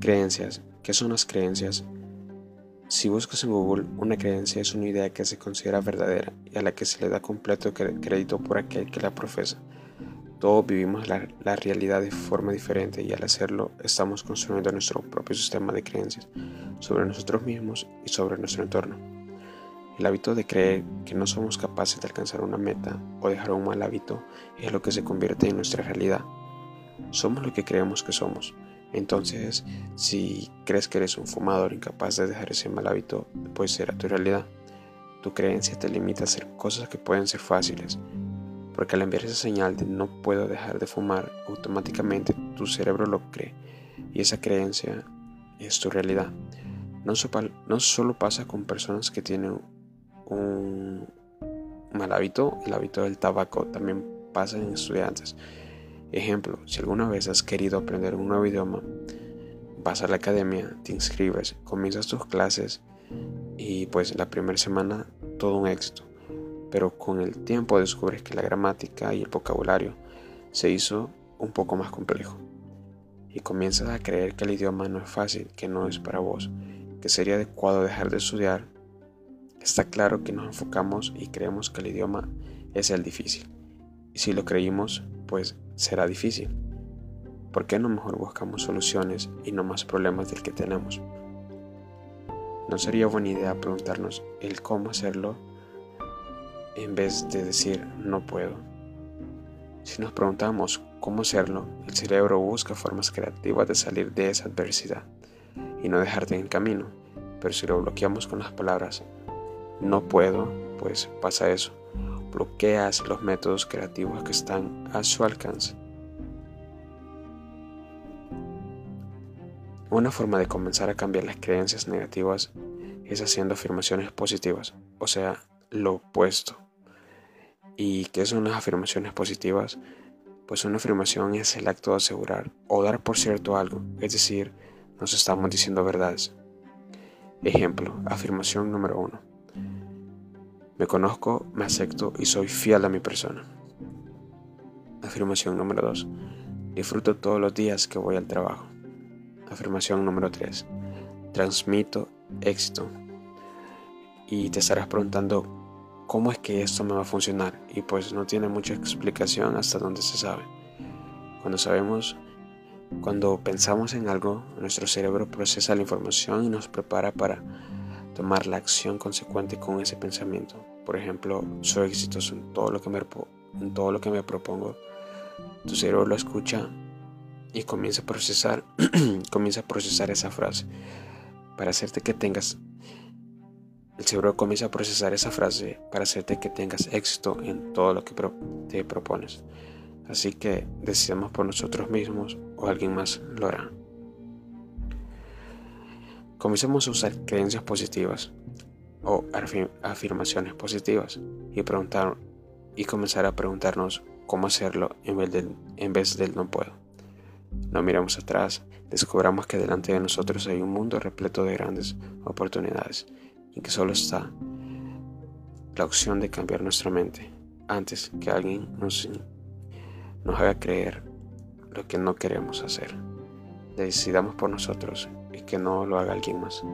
Creencias. ¿Qué son las creencias? Si buscas en Google, una creencia es una idea que se considera verdadera y a la que se le da completo crédito por aquel que la profesa. Todos vivimos la, realidad de forma diferente y al hacerlo estamos construyendo nuestro propio sistema de creencias sobre nosotros mismos y sobre nuestro entorno. El hábito de creer que no somos capaces de alcanzar una meta o dejar un mal hábito es lo que se convierte en nuestra realidad. Somos lo que creemos que somos entonces, si crees que eres un fumador incapaz de dejar ese mal hábito, puede ser tu realidad. Tu creencia te limita a hacer cosas que pueden ser fáciles, porque al enviar esa señal de no puedo dejar de fumar, automáticamente tu cerebro lo cree y esa creencia es tu realidad. No, no solo pasa con personas que tienen un mal hábito, el hábito del tabaco también pasa en estudiantes. Ejemplo, si alguna vez has querido aprender un nuevo idioma, vas a la academia, te inscribes, comienzas tus clases y pues la primera semana todo un éxito. Pero con el tiempo descubres que la gramática y el vocabulario se hizo un poco más complejo. Y comienzas a creer que el idioma no es fácil, que no es para vos, que sería adecuado dejar de estudiar. Está claro que nos enfocamos y creemos que el idioma es el difícil. Si lo creímos, pues será difícil. ¿Por qué no mejor buscamos soluciones y no más problemas del que tenemos? ¿No sería buena idea preguntarnos el cómo hacerlo en vez de decir no puedo? Si nos preguntamos cómo hacerlo, el cerebro busca formas creativas de salir de esa adversidad y no dejarte en el camino. Pero si lo bloqueamos con las palabras no puedo, pues pasa eso bloqueas los métodos creativos que están a su alcance. Una forma de comenzar a cambiar las creencias negativas es haciendo afirmaciones positivas, o sea, lo opuesto. ¿Y qué son las afirmaciones positivas? Pues una afirmación es el acto de asegurar o dar por cierto algo, es decir, nos estamos diciendo verdades. Ejemplo, afirmación número uno. Me conozco, me acepto y soy fiel a mi persona. Afirmación número 2. Disfruto todos los días que voy al trabajo. Afirmación número 3. Transmito éxito. Y te estarás preguntando cómo es que esto me va a funcionar. Y pues no tiene mucha explicación hasta donde se sabe. Cuando sabemos, cuando pensamos en algo, nuestro cerebro procesa la información y nos prepara para tomar la acción consecuente con ese pensamiento. Por ejemplo, soy exitoso en todo lo que me, en todo lo que me propongo. Tu cerebro lo escucha y comienza a procesar, comienza a procesar esa frase para hacerte que tengas el cerebro comienza a procesar esa frase para hacerte que tengas éxito en todo lo que te propones. Así que decidamos por nosotros mismos o alguien más lo hará. Comencemos a usar creencias positivas o afirmaciones positivas y, preguntar, y comenzar a preguntarnos cómo hacerlo en vez, del, en vez del no puedo. No miremos atrás, descubramos que delante de nosotros hay un mundo repleto de grandes oportunidades y que solo está la opción de cambiar nuestra mente antes que alguien nos, nos haga creer lo que no queremos hacer. Decidamos por nosotros y que no lo haga alguien más.